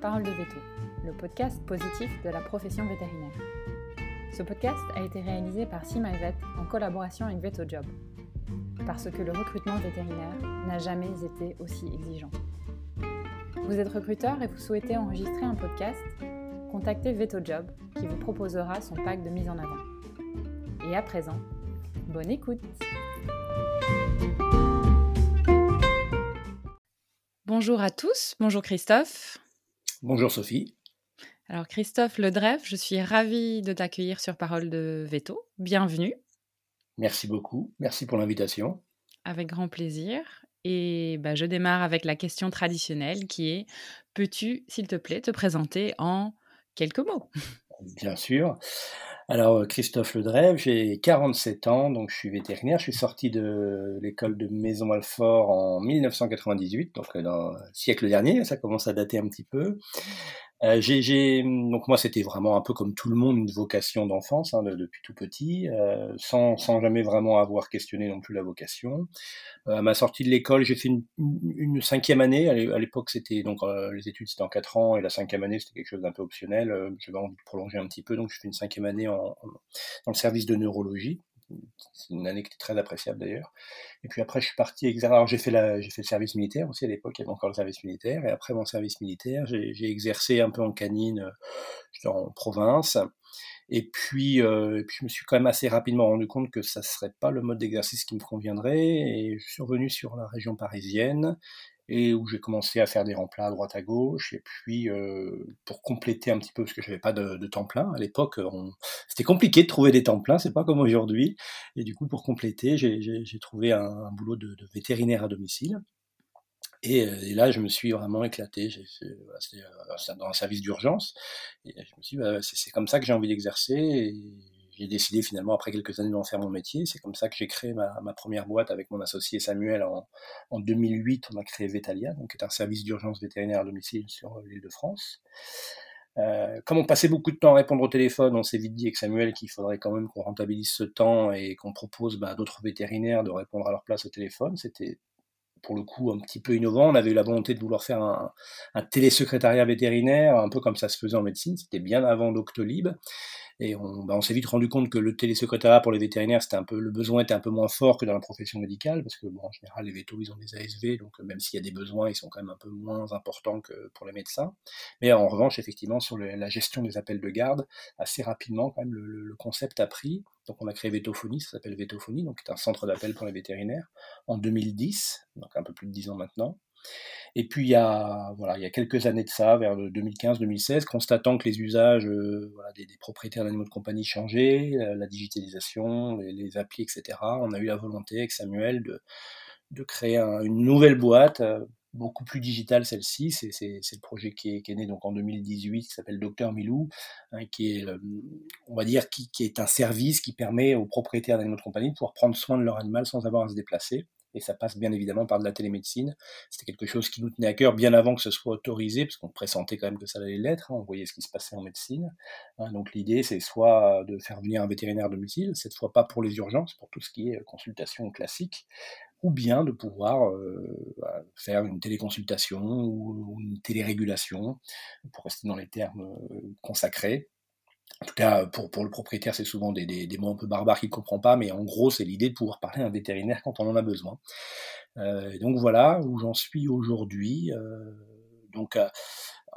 Parole de Veto, le podcast positif de la profession vétérinaire. Ce podcast a été réalisé par SeaMyVet en collaboration avec VetoJob, parce que le recrutement vétérinaire n'a jamais été aussi exigeant. Vous êtes recruteur et vous souhaitez enregistrer un podcast Contactez VetoJob qui vous proposera son pack de mise en avant. Et à présent, bonne écoute Bonjour à tous, bonjour Christophe. Bonjour Sophie. Alors Christophe Ledrève, je suis ravie de t'accueillir sur Parole de Veto. Bienvenue. Merci beaucoup, merci pour l'invitation. Avec grand plaisir. Et bah, je démarre avec la question traditionnelle qui est, peux-tu, s'il te plaît, te présenter en quelques mots? Bien sûr. Alors, Christophe Ledrève, j'ai 47 ans, donc je suis vétérinaire. Je suis sorti de l'école de Maison-Alfort en 1998, donc euh, dans le siècle dernier, ça commence à dater un petit peu. Euh, j'ai, donc moi, c'était vraiment un peu comme tout le monde, une vocation d'enfance, hein, depuis tout petit, euh, sans, sans jamais vraiment avoir questionné non plus la vocation. Euh, à ma sortie de l'école, j'ai fait une, une, cinquième année. À l'époque, c'était donc euh, les études c'était en quatre ans et la cinquième année c'était quelque chose d'un peu optionnel. Euh, J'avais envie de prolonger un petit peu, donc je fais une cinquième année en, en, dans le service de neurologie. C'est une année qui était très appréciable d'ailleurs. Et puis après, je suis parti. Alors j'ai fait le service militaire aussi à l'époque. Il y avait encore le service militaire. Et après mon service militaire, j'ai exercé un peu en canine, j'étais en province. Et puis, euh, et puis, je me suis quand même assez rapidement rendu compte que ça serait pas le mode d'exercice qui me conviendrait. Et je suis revenu sur la région parisienne et où j'ai commencé à faire des remplats à droite à gauche. Et puis, euh, pour compléter un petit peu, parce que je n'avais pas de, de, temps plein à l'époque, c'était compliqué de trouver des temps pleins, c'est pas comme aujourd'hui. Et du coup, pour compléter, j'ai trouvé un, boulot de, vétérinaire à domicile. Et, et, là, je me suis vraiment éclaté. C'était dans un service d'urgence. Et je me suis dit, bah, c'est comme ça que j'ai envie d'exercer. J'ai décidé finalement, après quelques années, d'en faire mon métier. C'est comme ça que j'ai créé ma, première boîte avec mon associé Samuel en, en 2008. On a créé Vetalia, qui est un service d'urgence vétérinaire à domicile sur l'île de France. Euh, comme on passait beaucoup de temps à répondre au téléphone, on s'est vite dit avec Samuel qu'il faudrait quand même qu'on rentabilise ce temps et qu'on propose bah, à d'autres vétérinaires de répondre à leur place au téléphone. C'était pour le coup un petit peu innovant. On avait eu la volonté de vouloir faire un, un vétérinaire, un peu comme ça se faisait en médecine. C'était bien avant Doctolib. Et on, bah on s'est vite rendu compte que le télésecrétariat pour les vétérinaires, c'était un peu, le besoin était un peu moins fort que dans la profession médicale, parce que bon, en général, les vétos, ils ont des ASV, donc même s'il y a des besoins, ils sont quand même un peu moins importants que pour les médecins. Mais en revanche, effectivement, sur la gestion des appels de garde, assez rapidement, quand même, le, le concept a pris. Donc on a créé Vétophonie, ça s'appelle Vétophonie, donc c'est un centre d'appel pour les vétérinaires, en 2010, donc un peu plus de 10 ans maintenant. Et puis il y a voilà, il y a quelques années de ça, vers 2015-2016, constatant que les usages euh, des, propriétaires d'animaux de compagnie changeaient, la, digitalisation, les, applis, etc. On a eu la volonté avec Samuel de, de créer un, une nouvelle boîte, euh, beaucoup plus digitale celle-ci. C'est, le projet qui est, qui est, né donc en 2018, qui s'appelle Docteur Milou, hein, qui est, on va dire, qui, qui, est un service qui permet aux propriétaires d'animaux de compagnie de pouvoir prendre soin de leur animal sans avoir à se déplacer et ça passe bien évidemment par de la télémédecine. C'était quelque chose qui nous tenait à cœur bien avant que ce soit autorisé, parce qu'on pressentait quand même que ça allait l'être, hein, on voyait ce qui se passait en médecine. Hein, donc l'idée, c'est soit de faire venir un vétérinaire domicile, cette fois pas pour les urgences, pour tout ce qui est consultation classique, ou bien de pouvoir euh, faire une téléconsultation ou une télérégulation, pour rester dans les termes euh, consacrés, en tout cas, pour, pour le propriétaire, c'est souvent des, des, des, mots un peu barbares qu'il ne comprend pas, mais en gros, c'est l'idée de pouvoir parler à un vétérinaire quand on en a besoin. Euh, donc voilà où j'en suis aujourd'hui. Euh, donc, euh,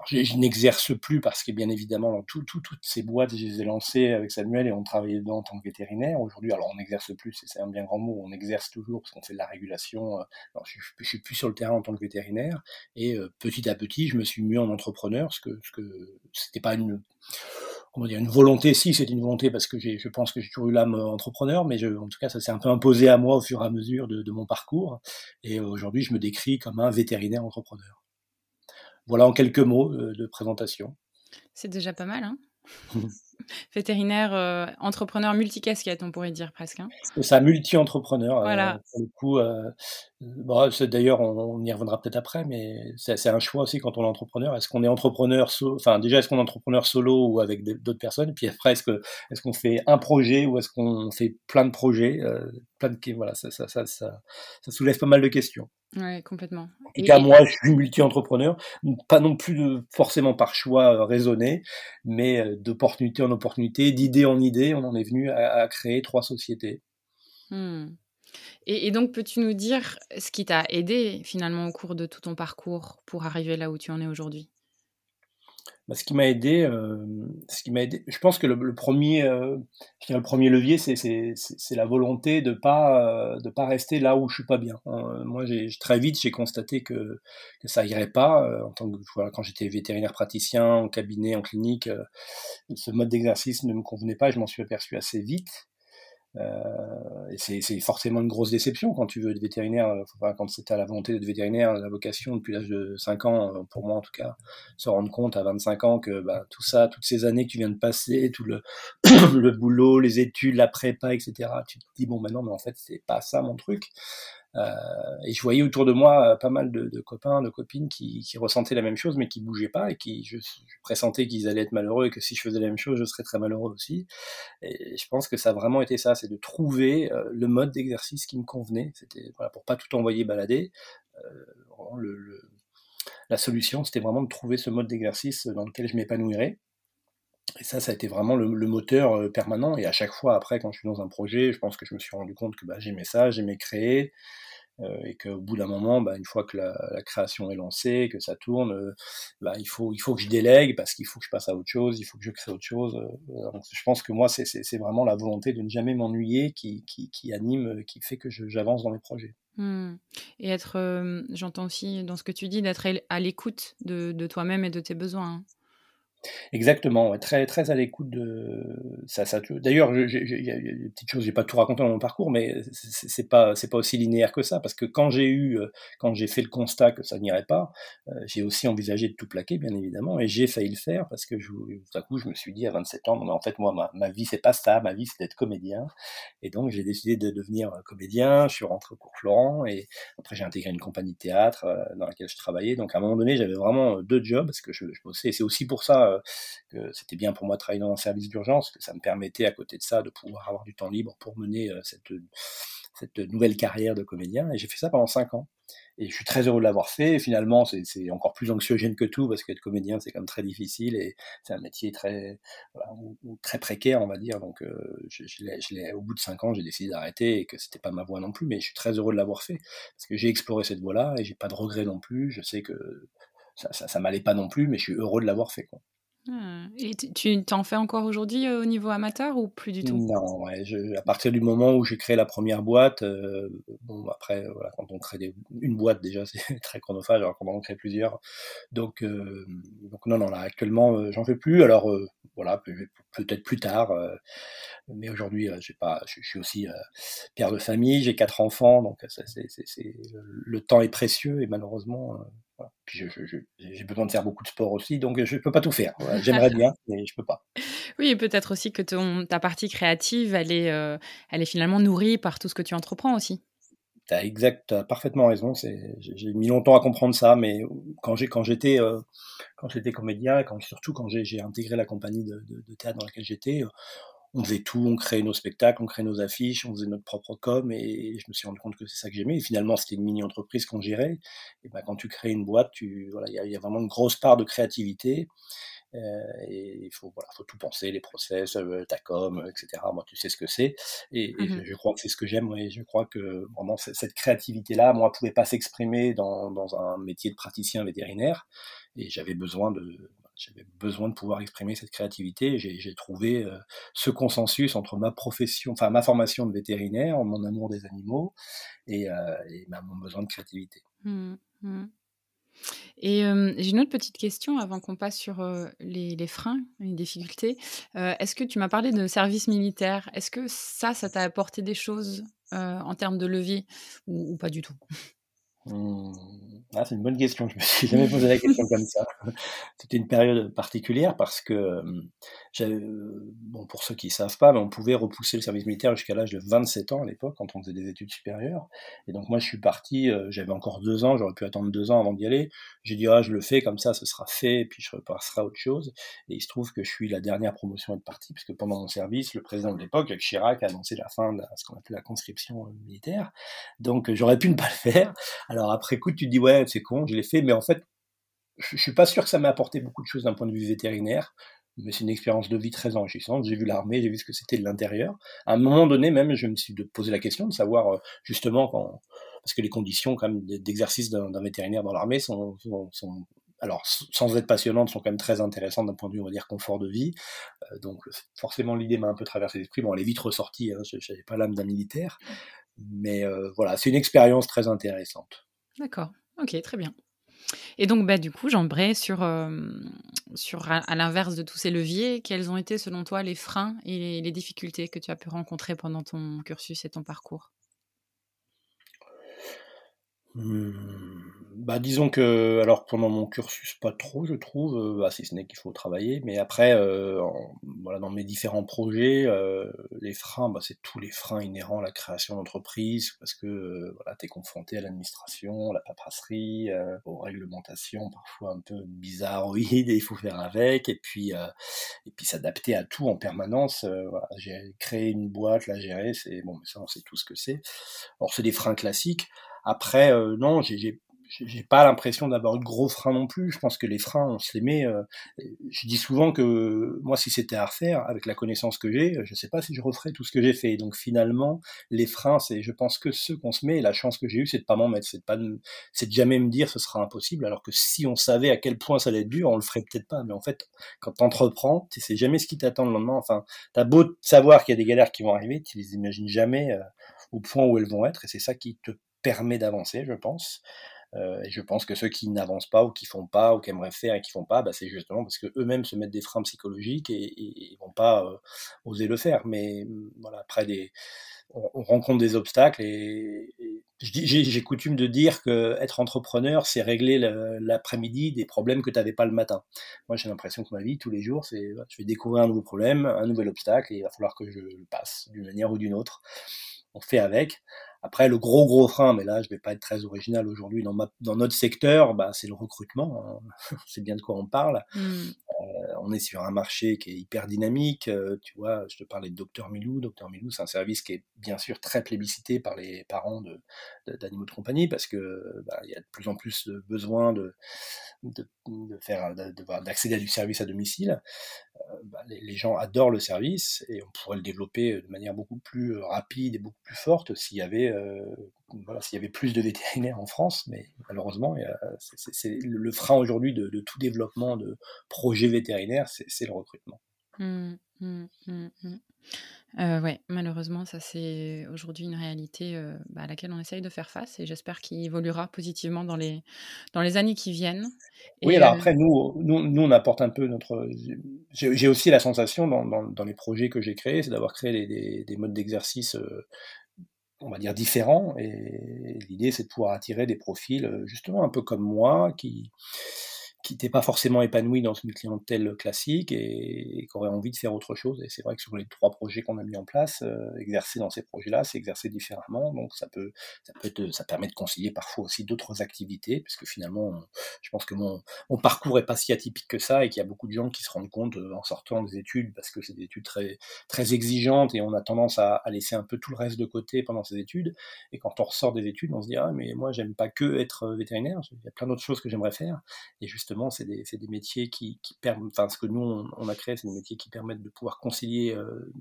je, je n'exerce plus parce que bien évidemment, dans tout, tout, toutes ces boîtes, je les ai lancées avec Samuel et on travaillait dedans en tant que vétérinaire. Aujourd'hui, alors on n'exerce plus, c'est un bien grand mot, on exerce toujours parce qu'on fait de la régulation. Alors, je, je suis plus sur le terrain en tant que vétérinaire et euh, petit à petit, je me suis mis en entrepreneur, ce que, ce que c'était pas une comment dire, une volonté, si c'est une volonté parce que je pense que j'ai toujours eu l'âme entrepreneur, mais je, en tout cas ça s'est un peu imposé à moi au fur et à mesure de, de mon parcours. Et aujourd'hui je me décris comme un vétérinaire entrepreneur. Voilà en quelques mots euh, de présentation. C'est déjà pas mal, hein Vétérinaire, euh, entrepreneur multicasquette, on pourrait dire presque. Hein. C'est ça, multi-entrepreneur. Voilà. pour le coup, bon, d'ailleurs, on, on, y reviendra peut-être après, mais c'est un choix aussi quand on est entrepreneur. Est-ce qu'on est entrepreneur, so enfin déjà, est-ce qu'on est entrepreneur solo ou avec d'autres personnes? Et puis après, est-ce qu'on est qu'on fait un projet ou est-ce qu'on fait plein de projets plein de, Voilà, ça, ça, ça, ça, soulève pas mal de questions. Oui, complètement. En tout cas, moi, je suis multi-entrepreneur, pas non plus forcément par choix raisonné, mais d'opportunité en opportunité, d'idée en idée, on en est venu à, créer trois sociétés. Mmh. Et, donc, peux-tu nous dire ce qui t'a aidé finalement au cours de tout ton parcours pour arriver là où tu en es aujourd'hui? Bah, ce qui m'a aidé, euh, ce qui m'a aidé, je pense que le, premier, euh, le premier levier, c'est la volonté de pas euh, de pas rester là où je suis pas bien. moi, j'ai très vite, j'ai constaté que, que ça irait pas. en tant que voilà, quand j'étais vétérinaire praticien en cabinet, en clinique, ce mode d'exercice ne me convenait pas. Je m'en suis aperçu assez vite. Euh, et c'est forcément une grosse déception quand tu veux être vétérinaire, euh, quand c'est à la volonté d'être vétérinaire, la vocation depuis l'âge de 5 ans, euh, pour moi en tout cas, se rendre compte à 25 ans que bah, tout ça, toutes ces années que tu viens de passer, tout le, le boulot, les études, la prépa, etc., tu te dis bon maintenant, mais en fait c'est pas ça mon truc. Euh, et je voyais autour de moi euh, pas mal de, de copains, de copines qui, qui, ressentaient la même chose, mais qui bougeaient pas et qui je, je pressentais qu'ils allaient être malheureux et que si je faisais la même chose, je serais très malheureux aussi. Et je pense que ça a vraiment été ça, c'est de trouver euh, le mode d'exercice qui me convenait. C'était voilà, pour pas tout envoyer balader. Euh, le, le, la solution, c'était vraiment de trouver ce mode d'exercice dans lequel je m'épanouirais. Et ça, ça a été vraiment le, moteur permanent. Et à chaque fois, après, quand je suis dans un projet, je pense que je me suis rendu compte que bah, j'aimais ça, j'aimais créer, euh, et qu'au bout d'un moment, bah, une fois que la, création est lancée, que ça tourne, euh, bah, il, faut, il faut que je délègue parce qu'il faut que je passe à autre chose, il faut que je crée autre chose. Euh, donc, je pense que moi, c'est vraiment la volonté de ne jamais m'ennuyer qui, anime, qui fait que j'avance dans mes projets. Mmh. Et être, j'entends aussi dans ce que tu dis, d'être à l'écoute de, de toi-même et de tes besoins. Hein. Exactement, très très à l'écoute de ça. D'ailleurs, il y a des petites choses, j'ai pas tout raconté dans mon parcours, mais c'est pas c'est pas aussi linéaire que ça, parce que quand j'ai eu, euh, quand j'ai fait le constat que ça n'irait pas, euh, j'ai aussi envisagé de tout plaquer, bien évidemment, et j'ai failli le faire parce que tout à coup, je me suis dit à 27 ans, en fait, moi, ma, ma vie c'est pas ça, ma vie c'est d'être comédien, et donc j'ai décidé de devenir comédien. Je suis rentré au cours Florent, et après j'ai intégré une compagnie de théâtre euh, dans laquelle je travaillais. Donc à un moment donné, j'avais vraiment deux jobs parce que je, je bossais. C'est aussi pour ça euh, que c'était bien pour moi de travailler dans un service d'urgence, que ça me permettait à côté de ça de pouvoir avoir du temps libre pour mener euh, cette, nouvelle carrière de comédien. Et j'ai fait ça pendant cinq ans. Et je suis très heureux de l'avoir fait. Et finalement, c'est encore plus anxiogène que tout parce qu'être comédien, c'est quand même très difficile et c'est un métier très, très précaire, on va dire. Donc, euh, au bout de cinq ans, j'ai décidé d'arrêter et que c'était pas ma voie non plus. Mais je suis très heureux de l'avoir fait parce que j'ai exploré cette voie-là et j'ai pas de regrets non plus. Je sais que ça, ça, m'allait pas non plus, mais je suis heureux de l'avoir fait. Ah, et tu t'en fais encore aujourd'hui au niveau amateur ou plus du tout? Non, ouais, à partir du moment où j'ai créé la première boîte, euh, bon après voilà, quand on crée une boîte déjà c'est très chronophage, alors quand on en crée plusieurs, donc euh, donc non non là actuellement euh, j'en fais plus, alors voilà peut-être plus tard, mais aujourd'hui j'ai pas, je, je, suis aussi père de famille, j'ai quatre enfants, donc ça, c'est, le temps est précieux et malheureusement puis j'ai besoin de faire beaucoup de sport aussi, donc je ne peux pas tout faire. J'aimerais bien, mais je ne peux pas. Oui, et peut-être aussi que ton, ta partie créative, elle est, euh, elle est finalement nourrie par tout ce que tu entreprends aussi. Tu as, exact, as parfaitement raison. J'ai mis longtemps à comprendre ça, mais quand j'étais euh, comédien, quand, surtout quand j'ai intégré la compagnie de, de, de théâtre dans laquelle j'étais, on faisait tout, on créait nos spectacles, on créait nos affiches, on faisait notre propre com, et je me suis rendu compte que c'est ça que j'aimais. Et finalement, c'était une mini-entreprise qu'on gérait. Et ben, quand tu crées une boîte, tu, voilà, il y a, y a, vraiment une grosse part de créativité. Euh, et il faut, voilà, faut tout penser, les process, euh, ta com, etc. Moi, tu sais ce que c'est. Et, et mmh je, crois que c'est ce que j'aime. Et je crois que vraiment cette créativité-là, moi, pouvait pas s'exprimer dans, dans un métier de praticien vétérinaire. Et j'avais besoin de, j'avais besoin de pouvoir exprimer cette créativité. J'ai trouvé euh, ce consensus entre ma profession, enfin ma formation de vétérinaire, mon amour des animaux et, euh, et mon besoin de créativité. Mmh, mmh. Et euh, j'ai une autre petite question avant qu'on passe sur les, freins, les difficultés. Est-ce que tu m'as parlé de service militaire? Est-ce que ça, ça t'a apporté des choses en termes de levier ou pas du tout? Mmh. Ah, c'est une bonne question. Je me suis jamais posé la question comme ça. C'était une période particulière parce que, bon, pour ceux qui savent pas, on pouvait repousser le service militaire jusqu'à l'âge de 27 ans à l'époque quand on faisait des études supérieures. Et donc moi, je suis parti. J'avais encore deux ans. J'aurais pu attendre deux ans avant d'y aller. J'ai dit ah, je le fais comme ça, ce sera fait, et puis je repasserai à autre chose. Et il se trouve que je suis la dernière promotion à être parti, puisque pendant mon service, le président de l'époque, Chirac, a annoncé la fin de ce qu'on appelle la conscription militaire. Donc j'aurais pu ne pas le faire. Alors après coup, tu te dis ouais, c'est con, je l'ai fait, mais en fait, je, suis pas sûr que ça m'ait apporté beaucoup de choses d'un point de vue vétérinaire. Mais c'est une expérience de vie très enrichissante. J'ai vu l'armée, j'ai vu ce que c'était de l'intérieur. À un moment donné, même, je me suis posé la question de savoir justement quand, parce que les conditions quand même d'exercice d'un vétérinaire dans l'armée sont, sont, alors sans être passionnantes, sont quand même très intéressantes d'un point de vue, on va dire, confort de vie. donc forcément, l'idée m'a un peu traversé l'esprit. Bon, elle est vite ressortie, hein, je n'avais pas l'âme d'un militaire. Mais voilà, c'est une expérience très intéressante. D'accord, ok, très bien. Et donc, bah, du coup, j'embraye sur, sur à, l'inverse de tous ces leviers, quels ont été selon toi les freins et les difficultés que tu as pu rencontrer pendant ton cursus et ton parcours? Bah, disons que, alors pendant mon cursus, pas trop, je trouve, euh, bah, si ce n'est qu'il faut travailler, mais après, euh, voilà, dans mes différents projets, euh, les freins, bah, c'est tous les freins inhérents à la création d'entreprise, parce que voilà, tu es confronté à l'administration, la paperasserie, aux réglementations parfois un peu bizarroïdes, et il faut faire avec, et puis, et puis s'adapter à tout en permanence. voilà, j'ai créé une boîte, la gérer, c'est bon, mais ça, on sait tout ce que c'est. Alors, c'est des freins classiques. Après, euh, non, j'ai j'ai pas l'impression d'avoir de gros freins non plus. Je pense que les freins, on se les met. Euh, je dis souvent que moi, si c'était à refaire, avec la connaissance que j'ai, je sais pas si je referais tout ce que j'ai fait. Donc finalement, les freins, c'est, je pense que ceux qu'on se met. la chance que j'ai eue, c'est de pas m'en mettre, c'est de pas, c'est de jamais me dire ce sera impossible. Alors que si on savait à quel point ça allait être dur, on le ferait peut-être pas. Mais en fait, quand t'entreprends, tu sais jamais ce qui t'attend le lendemain. Enfin, t'as beau savoir qu'il y a des galères qui vont arriver, tu les imagines jamais euh, au point où elles vont être, et c'est ça qui te permet d'avancer, je pense. Euh, et je pense que ceux qui n'avancent pas ou qui font pas ou qui aimeraient faire et qui font pas, bah, c'est justement parce que eux-mêmes se mettent des freins psychologiques et, et, vont pas euh, oser le faire. Mais mm, voilà, après on, rencontre des obstacles et, j'ai coutume de dire que être entrepreneur, c'est régler l'après-midi des problèmes que tu n'avais pas le matin. Moi, j'ai l'impression que ma vie, tous les jours, c'est je vais découvrir un nouveau problème, un nouvel obstacle et il va falloir que je le passe d'une manière ou d'une autre. On fait avec. Après, le gros gros frein, mais là, je vais pas être très original aujourd'hui dans, dans notre secteur, bah, c'est le recrutement. Hein. c'est bien de quoi on parle. Mmh. Euh, on est sur un marché qui est hyper dynamique. Euh, tu vois, je te parlais de Docteur Milou. Docteur Milou, c'est un service qui est bien sûr très plébiscité par les parents d'animaux de, de, compagnie parce que bah, il y a de plus en plus de besoin de, de, faire d'accéder à du service à domicile. Euh, bah, les, les, gens adorent le service et on pourrait le développer de manière beaucoup plus rapide et beaucoup plus forte s'il y avait euh, voilà, s'il y avait plus de vétérinaires en France, mais malheureusement, c'est le frein aujourd'hui de, tout développement de projets vétérinaires, c'est le recrutement. Mmh, mmh, mmh, euh, ouais, malheureusement, ça c'est aujourd'hui une réalité euh, bah, à laquelle on essaye de faire face et j'espère qu'il évoluera positivement dans les, dans les années qui viennent. oui, alors après, nous, nous, nous, on apporte un peu notre. J'ai aussi la sensation dans, dans, les projets que j'ai créés, c'est d'avoir créé des, des, modes d'exercice on va dire, différents. Et l'idée, c'est de pouvoir attirer des profils, euh, justement, un peu comme moi, qui, qui n'était pas forcément épanoui dans une clientèle classique et, et qui aurait envie de faire autre chose. Et c'est vrai que sur les trois projets qu'on a mis en place, euh, exercer dans ces projets-là, c'est exercer différemment. Donc ça peut, ça être, ça permet de concilier parfois aussi d'autres activités, puisque finalement, je pense que mon, parcours est pas si atypique que ça et qu'il y a beaucoup de gens qui se rendent compte euh, en sortant des études, parce que c'est des études très, très exigeantes et on a tendance à, à, laisser un peu tout le reste de côté pendant ces études. Et quand on ressort des études, on se dit ah mais moi j'aime pas que être vétérinaire, il y a plein d'autres choses que j'aimerais faire. Et justement c'est des, des, métiers qui, qui permettent, enfin, ce que nous, on, a créé, c'est des métiers qui permettent de pouvoir concilier euh,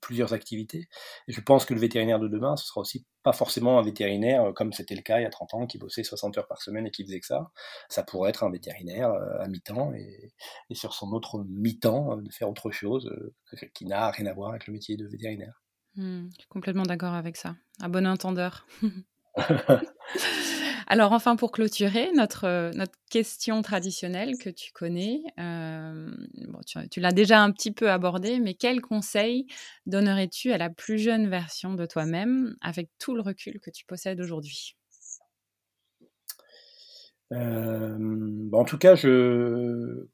plusieurs activités. Et je pense que le vétérinaire de demain, ce sera aussi pas forcément un vétérinaire, euh, comme c'était le cas il y a 30 ans, qui bossait 60 heures par semaine et qui faisait que ça. Ça pourrait être un vétérinaire euh, à mi-temps et, et, sur son autre mi-temps, de faire autre chose qui n'a rien à voir avec le métier de vétérinaire. Mmh, je suis complètement d'accord avec ça. À bon entendeur. Alors enfin, pour clôturer, notre, euh, notre question traditionnelle que tu connais, euh, tu, l'as déjà un petit peu abordé, mais quel conseil donnerais-tu à la plus jeune version de toi-même avec tout le recul que tu possèdes aujourd'hui? En tout cas, je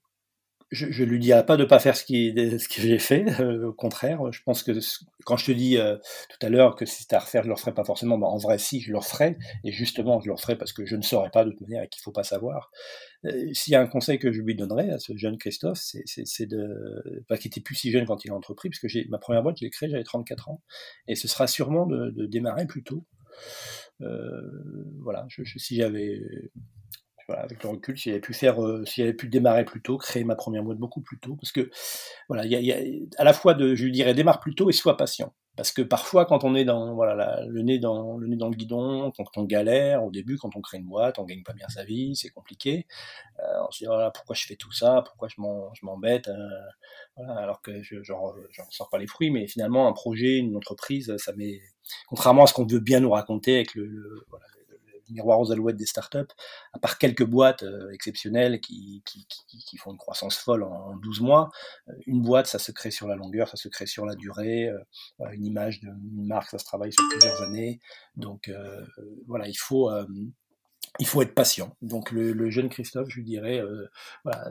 je, je lui dirais pas de pas faire ce qui ce que j'ai fait. Euh, au contraire, je pense que quand je te dis euh, tout à l'heure que si c'était à refaire, je le referais pas forcément. Bah, en vrai, si, je le referais. Et justement, je le referais parce que je ne saurais pas de toute manière et qu'il faut pas savoir. Euh, s'il y a un conseil que je lui donnerais à ce jeune Christophe, c'est de pas qu'il était plus si jeune quand il a entrepris, parce que j'ai ma première boîte, je l'ai créée, j'avais 34 ans, et ce sera sûrement de, de démarrer plus tôt. voilà, je, je, si j'avais avec le recul, si j'avais pu faire, euh, si j'avais pu démarrer plus tôt, créer ma première boîte beaucoup plus tôt, parce que voilà, il y a, à la fois de, je dirais, démarre plus tôt et sois patient, parce que parfois quand on est dans voilà le nez dans le nez dans le guidon, quand on galère au début, quand on crée une boîte, on gagne pas bien sa vie, c'est compliqué, euh, on se dit voilà pourquoi je fais tout ça, pourquoi je m'embête, euh, alors que je j'en sors pas les fruits, mais finalement un projet, une entreprise, ça met contrairement à ce qu'on veut bien nous raconter avec le, le voilà, miroir aux alouettes des startups, à part quelques boîtes euh, exceptionnelles qui, qui, qui, qui, font une croissance folle en, 12 mois, euh, une boîte, ça se crée sur la longueur, ça se crée sur la durée, euh, une image d'une marque, ça se travaille sur plusieurs années. Donc voilà, il faut il faut être patient. Donc le, jeune Christophe, je lui dirais, euh, voilà,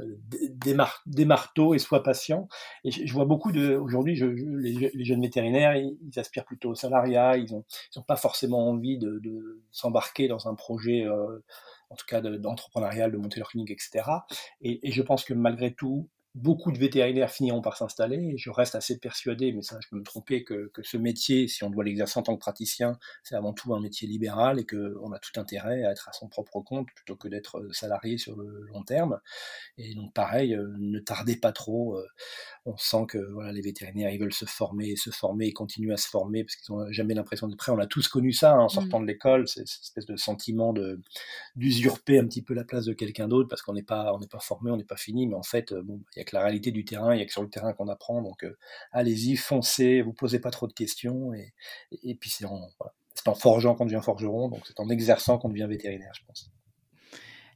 tôt et sois patient. Et je, vois beaucoup de, aujourd'hui, je, les, jeunes vétérinaires, ils, aspirent plutôt au salariat, ils n'ont ils ont pas forcément envie de, de s'embarquer dans un projet, euh, en tout cas d'entrepreneurial, de, monter leur clinique, etc. Et, et je pense que malgré tout, beaucoup de vétérinaires finiront par s'installer. Je reste assez persuadé, mais ça, je peux me tromper, que, que ce métier, si on doit l'exercer en tant que praticien, c'est avant tout un métier libéral et qu'on a tout intérêt à être à son propre compte plutôt que d'être euh, salarié sur le long terme. Et donc, pareil, euh, ne tardez pas trop. Euh, on sent que voilà, les vétérinaires, ils veulent se former, se former et continuer à se former parce qu'ils n'ont jamais l'impression d'être prêts. On a tous connu ça hein, en sortant mmh. de l'école, cette espèce de sentiment de d'usurper un petit peu la place de quelqu'un d'autre parce qu'on n'est pas, on pas formé, on n'est pas fini, mais en fait, bon, il y a la réalité du terrain, il n'y a que sur le terrain qu'on apprend. Donc euh, allez-y, foncez, vous posez pas trop de questions. Et, et, puis c'est en, en forgeant qu'on devient forgeron, donc c'est en exerçant qu'on devient vétérinaire, je pense.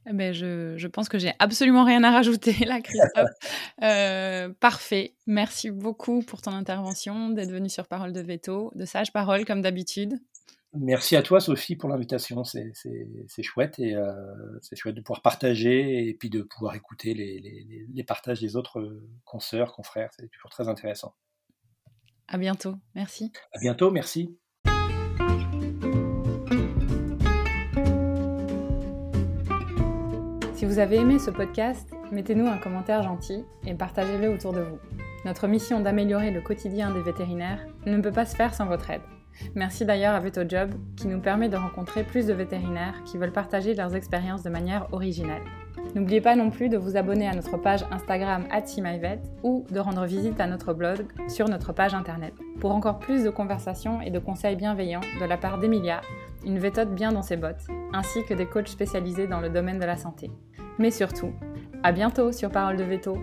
Ben je, je, pense que j'ai absolument rien à rajouter là, Christophe. euh, parfait. Merci beaucoup pour ton intervention, d'être venu sur Parole de Veto, de sages paroles comme d'habitude. Merci à toi, Sophie, pour l'invitation. C'est chouette et euh, c'est chouette de pouvoir partager et puis de pouvoir écouter les, les, les partages des autres euh, consoeurs, confrères. C'est toujours très intéressant. À bientôt. Merci. À bientôt. Merci. Si vous avez aimé ce podcast, mettez-nous un commentaire gentil et partagez-le autour de vous. Notre mission d'améliorer le quotidien des vétérinaires ne peut pas se faire sans votre aide. Merci d'ailleurs à VetoJob qui nous permet de rencontrer plus de vétérinaires qui veulent partager leurs expériences de manière originale. N'oubliez pas non plus de vous abonner à notre page Instagram @simyvet ou de rendre visite à notre blog sur notre page internet pour encore plus de conversations et de conseils bienveillants de la part d'Emilia, une vétote bien dans ses bottes, ainsi que des coachs spécialisés dans le domaine de la santé. Mais surtout, à bientôt sur Parole de Veto